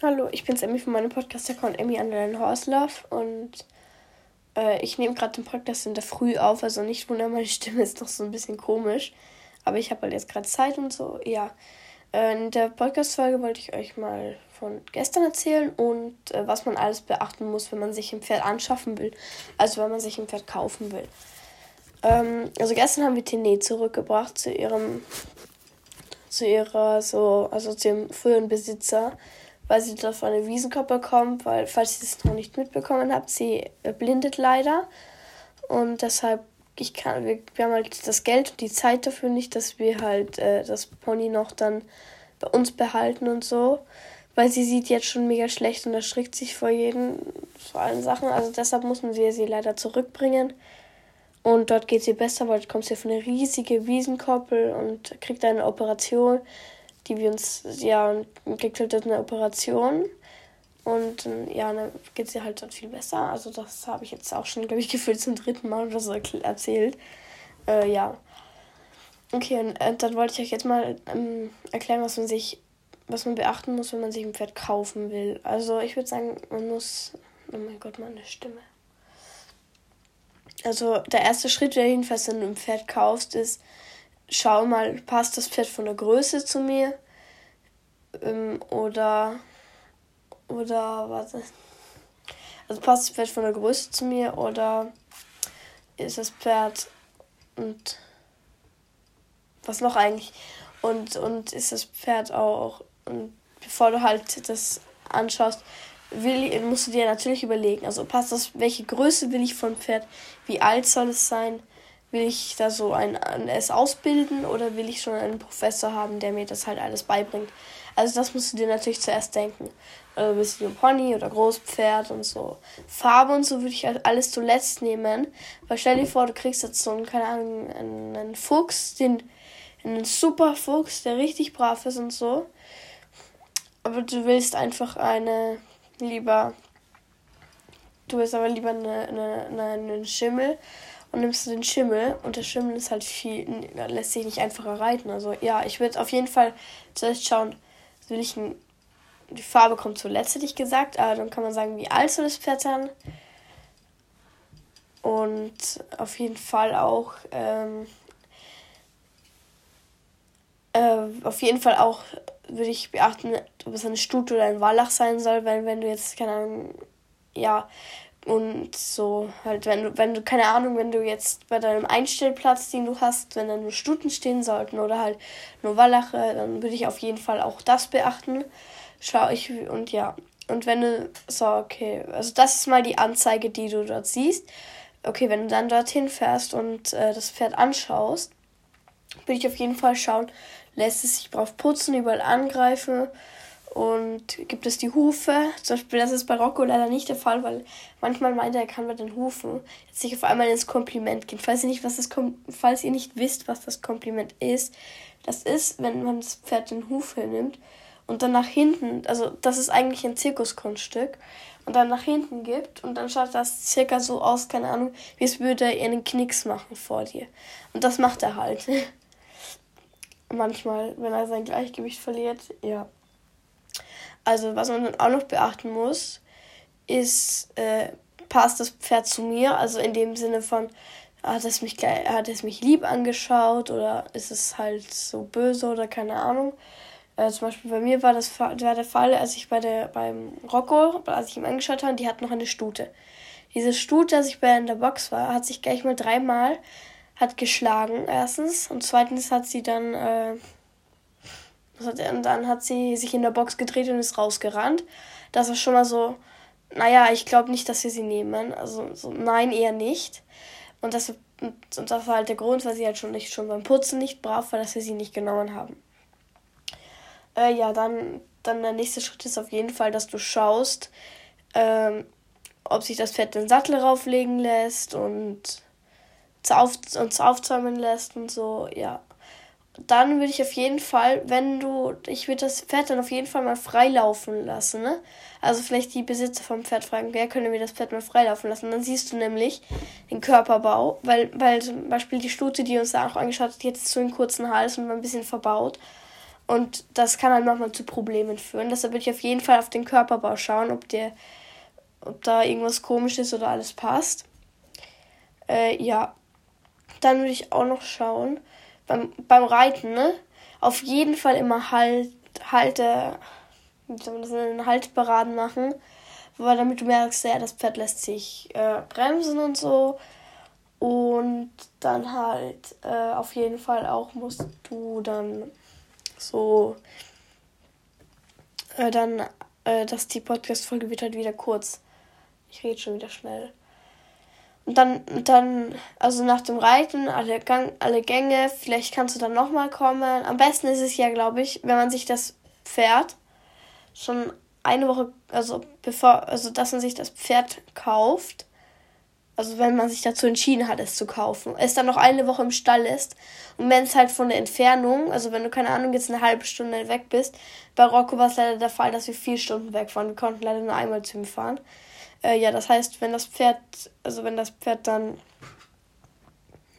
Hallo, ich bin's Emmy von meinem Podcast-Account Emmy Underline Horse Love und äh, ich nehme gerade den Podcast in der Früh auf, also nicht wundern, meine Stimme ist noch so ein bisschen komisch, aber ich habe halt jetzt gerade Zeit und so, ja. Äh, in der Podcast-Folge wollte ich euch mal von gestern erzählen und äh, was man alles beachten muss, wenn man sich ein Pferd anschaffen will, also wenn man sich ein Pferd kaufen will. Ähm, also gestern haben wir Tene zurückgebracht zu ihrem, zu ihrer so, also zu ihrem früheren Besitzer weil sie dort von der Wiesenkoppe kommt, weil, falls ihr es noch nicht mitbekommen habt, sie blindet leider. Und deshalb, ich kann, wir, wir haben halt das Geld und die Zeit dafür nicht, dass wir halt äh, das Pony noch dann bei uns behalten und so. Weil sie sieht jetzt schon mega schlecht und erschrickt sich vor jedem, vor allen Sachen. Also deshalb mussten wir sie leider zurückbringen. Und dort geht sie besser, weil dort kommt sie auf eine riesige Wiesenkoppel und kriegt eine Operation die wir uns, ja, kriegt halt eine Operation. Und ja, dann geht sie halt dort viel besser. Also das habe ich jetzt auch schon, glaube ich, gefühlt zum dritten Mal oder so erzählt. Äh, ja. Okay, und äh, dann wollte ich euch jetzt mal ähm, erklären, was man sich, was man beachten muss, wenn man sich ein Pferd kaufen will. Also ich würde sagen, man muss. Oh mein Gott, meine Stimme. Also der erste Schritt, der jedenfalls, wenn du ein Pferd kaufst, ist, schau mal, passt das Pferd von der Größe zu mir? Ähm, oder, oder, warte. Also passt das Pferd von der Größe zu mir oder ist das Pferd und was noch eigentlich? Und, und ist das Pferd auch, und bevor du halt das anschaust, will, musst du dir natürlich überlegen, also passt das, welche Größe will ich vom Pferd, wie alt soll es sein, Will ich da so ein, es ausbilden oder will ich schon einen Professor haben, der mir das halt alles beibringt? Also das musst du dir natürlich zuerst denken. Also bist du ein Pony oder Großpferd und so. Farbe und so würde ich halt alles zuletzt nehmen. Weil stell dir vor, du kriegst jetzt so einen, keine Ahnung, einen, einen Fuchs, den, einen super Fuchs, der richtig brav ist und so. Aber du willst einfach eine, lieber, du willst aber lieber eine, eine, eine, einen Schimmel und nimmst du den Schimmel und der Schimmel ist halt viel, lässt sich nicht einfacher reiten. Also ja, ich würde auf jeden Fall zuerst schauen, will ich ein, die Farbe kommt zuletzt, hätte ich gesagt, aber dann kann man sagen, wie alt soll das Pferd sein. Und auf jeden Fall auch, ähm, äh, auf jeden Fall auch würde ich beachten, ob es eine Stute oder ein Wallach sein soll, weil wenn du jetzt, keine Ahnung, ja, und so, halt, wenn du, wenn du, keine Ahnung, wenn du jetzt bei deinem Einstellplatz, den du hast, wenn da nur Stuten stehen sollten oder halt nur Wallache, dann würde ich auf jeden Fall auch das beachten. Schau ich, und ja. Und wenn du, so, okay, also das ist mal die Anzeige, die du dort siehst. Okay, wenn du dann dorthin fährst und äh, das Pferd anschaust, würde ich auf jeden Fall schauen, lässt es sich drauf putzen, überall angreifen und gibt es die Hufe. Zum Beispiel, das ist bei Rocco leider nicht der Fall, weil manchmal meint er, er kann bei den Hufen jetzt sich auf einmal ins Kompliment gehen. Falls ihr nicht, was das Kom falls ihr nicht wisst, was das Kompliment ist, das ist, wenn man das Pferd den Huf nimmt und dann nach hinten, also das ist eigentlich ein Zirkuskunststück, und dann nach hinten gibt und dann schaut das circa so aus, keine Ahnung, wie es würde er einen Knicks machen vor dir. Und das macht er halt. Manchmal, wenn er sein Gleichgewicht verliert, ja. Also was man dann auch noch beachten muss, ist, äh, passt das Pferd zu mir? Also in dem Sinne von, hat es mich, hat es mich lieb angeschaut oder ist es halt so böse oder keine Ahnung. Äh, zum Beispiel bei mir war das war der Fall, als ich bei der, beim Rocco, als ich ihm angeschaut habe, die hat noch eine Stute. Diese Stute, als ich bei in der Box war, hat sich gleich mal dreimal hat geschlagen, erstens. Und zweitens hat sie dann äh, und dann hat sie sich in der Box gedreht und ist rausgerannt. Das ist schon mal so, naja, ich glaube nicht, dass wir sie nehmen. Also so, nein, eher nicht. Und das, und das war halt der Grund, weil sie halt schon nicht schon beim Putzen nicht brav war, dass wir sie nicht genommen haben. Äh, ja, dann, dann der nächste Schritt ist auf jeden Fall, dass du schaust, ähm, ob sich das Pferd den Sattel rauflegen lässt und uns aufzäumen lässt und so, ja dann würde ich auf jeden Fall, wenn du, ich würde das Pferd dann auf jeden Fall mal freilaufen lassen, ne? Also vielleicht die Besitzer vom Pferd fragen, wer könnte mir das Pferd mal freilaufen lassen? Dann siehst du nämlich den Körperbau, weil, weil zum Beispiel die Stute, die uns da auch angeschaut hat, jetzt so einen kurzen Hals und war ein bisschen verbaut. Und das kann dann manchmal zu Problemen führen. Deshalb würde ich auf jeden Fall auf den Körperbau schauen, ob der, ob da irgendwas komisch ist oder alles passt. Äh, ja. Dann würde ich auch noch schauen, beim, beim Reiten, ne? Auf jeden Fall immer halt, halte, wie soll man das nennen, Haltberaden machen. Weil damit du merkst, ja, das Pferd lässt sich äh, bremsen und so. Und dann halt äh, auf jeden Fall auch musst du dann so äh, dann, äh, dass die Podcast-Folge wird halt wieder kurz. Ich rede schon wieder schnell. Und dann, dann, also nach dem Reiten, alle, Gang, alle Gänge, vielleicht kannst du dann nochmal kommen. Am besten ist es ja, glaube ich, wenn man sich das Pferd schon eine Woche, also bevor, also dass man sich das Pferd kauft, also wenn man sich dazu entschieden hat, es zu kaufen, es dann noch eine Woche im Stall ist und wenn es halt von der Entfernung, also wenn du keine Ahnung jetzt eine halbe Stunde weg bist, bei Rocco war es leider der Fall, dass wir vier Stunden weg waren. Wir konnten leider nur einmal zu ihm fahren. Äh, ja, das heißt, wenn das Pferd, also wenn das Pferd dann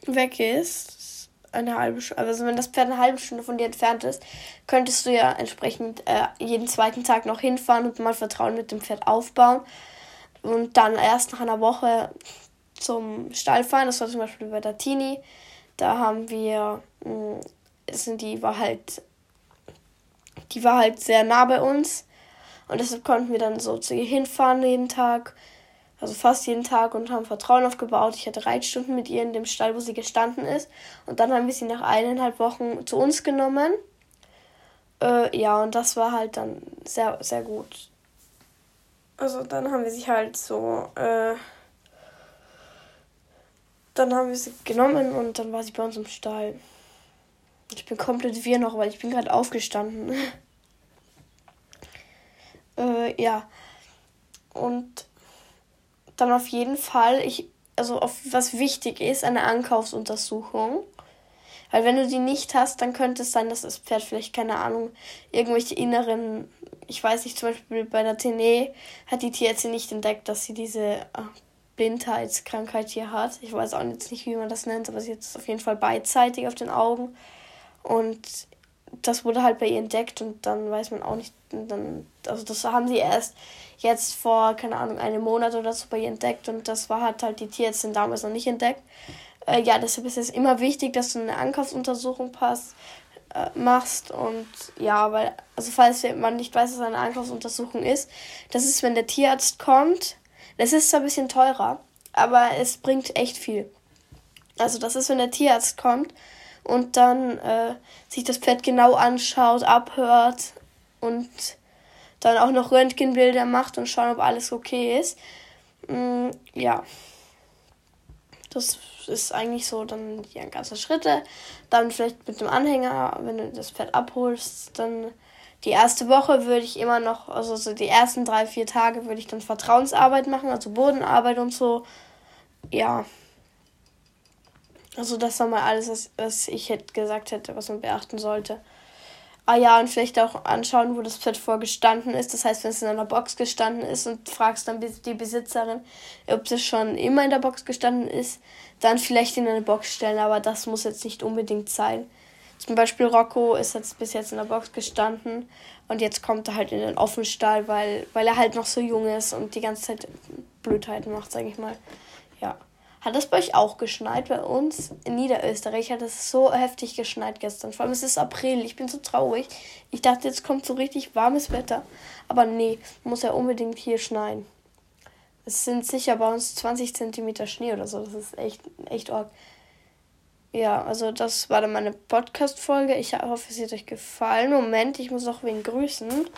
weg ist, eine halbe Stunde, also wenn das Pferd eine halbe Stunde von dir entfernt ist, könntest du ja entsprechend äh, jeden zweiten Tag noch hinfahren und mal Vertrauen mit dem Pferd aufbauen. Und dann erst nach einer Woche zum Stall fahren. Das war zum Beispiel bei der Tini. Da haben wir, mh, sind die war halt, die war halt sehr nah bei uns. Und deshalb konnten wir dann so zu ihr hinfahren jeden Tag. Also fast jeden Tag und haben Vertrauen aufgebaut. Ich hatte Reitstunden mit ihr in dem Stall, wo sie gestanden ist. Und dann haben wir sie nach eineinhalb Wochen zu uns genommen. Äh, ja, und das war halt dann sehr, sehr gut. Also dann haben wir sie halt so, äh, dann haben wir sie genommen und dann war sie bei uns im Stall. Ich bin komplett wir noch, weil ich bin gerade aufgestanden. äh, ja. Und dann auf jeden Fall, ich, also auf was wichtig ist, eine Ankaufsuntersuchung. Weil wenn du die nicht hast, dann könnte es sein, dass das Pferd vielleicht, keine Ahnung, irgendwelche inneren, ich weiß nicht, zum Beispiel bei der Tene hat die Tierärztin nicht entdeckt, dass sie diese ah, Blindheitskrankheit hier hat. Ich weiß auch jetzt nicht, wie man das nennt, aber sie hat es auf jeden Fall beidseitig auf den Augen. Und das wurde halt bei ihr entdeckt und dann weiß man auch nicht, dann, also das haben sie erst jetzt vor, keine Ahnung, einem Monat oder so bei ihr entdeckt und das war halt halt die Tierärztin damals noch nicht entdeckt. Äh, ja, deshalb ist es immer wichtig, dass du eine Ankaufsuntersuchung passt, äh, machst und ja, weil, also falls man nicht weiß, was eine Ankaufsuntersuchung ist, das ist, wenn der Tierarzt kommt, das ist zwar ein bisschen teurer, aber es bringt echt viel. Also das ist, wenn der Tierarzt kommt und dann äh, sich das Pferd genau anschaut, abhört und dann auch noch Röntgenbilder macht und schauen, ob alles okay ist. Mm, ja. Das ist eigentlich so dann die ganzen Schritte. Dann vielleicht mit dem Anhänger, wenn du das Pferd abholst, dann die erste Woche würde ich immer noch, also so die ersten drei, vier Tage würde ich dann Vertrauensarbeit machen, also Bodenarbeit und so. Ja. Also das war mal alles, was, was ich hätte gesagt hätte, was man beachten sollte. Ah ja, und vielleicht auch anschauen, wo das Pferd vorgestanden ist. Das heißt, wenn es in einer Box gestanden ist und fragst dann die Besitzerin, ob das schon immer in der Box gestanden ist, dann vielleicht in eine Box stellen, aber das muss jetzt nicht unbedingt sein. Zum Beispiel Rocco ist jetzt bis jetzt in der Box gestanden und jetzt kommt er halt in den Offenstall, weil, weil er halt noch so jung ist und die ganze Zeit Blödheiten macht, sag ich mal. Ja. Hat das bei euch auch geschneit? Bei uns in Niederösterreich hat es so heftig geschneit gestern. Vor allem es ist April. Ich bin so traurig. Ich dachte, jetzt kommt so richtig warmes Wetter. Aber nee, muss ja unbedingt hier schneien. Es sind sicher bei uns 20 Zentimeter Schnee oder so. Das ist echt, echt arg. Ja, also das war dann meine Podcast-Folge. Ich hoffe, es hat euch gefallen. Moment, ich muss noch wen grüßen.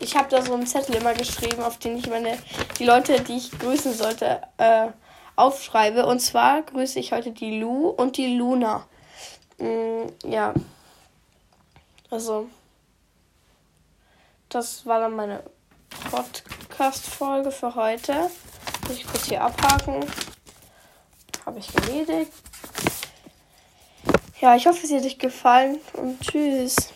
Ich habe da so einen Zettel immer geschrieben, auf den ich meine die Leute, die ich grüßen sollte, äh, aufschreibe. Und zwar grüße ich heute die Lu und die Luna. Mm, ja. Also. Das war dann meine Podcast-Folge für heute. Muss ich kurz hier abhaken. Habe ich erledigt. Ja, ich hoffe, es hat euch gefallen und tschüss.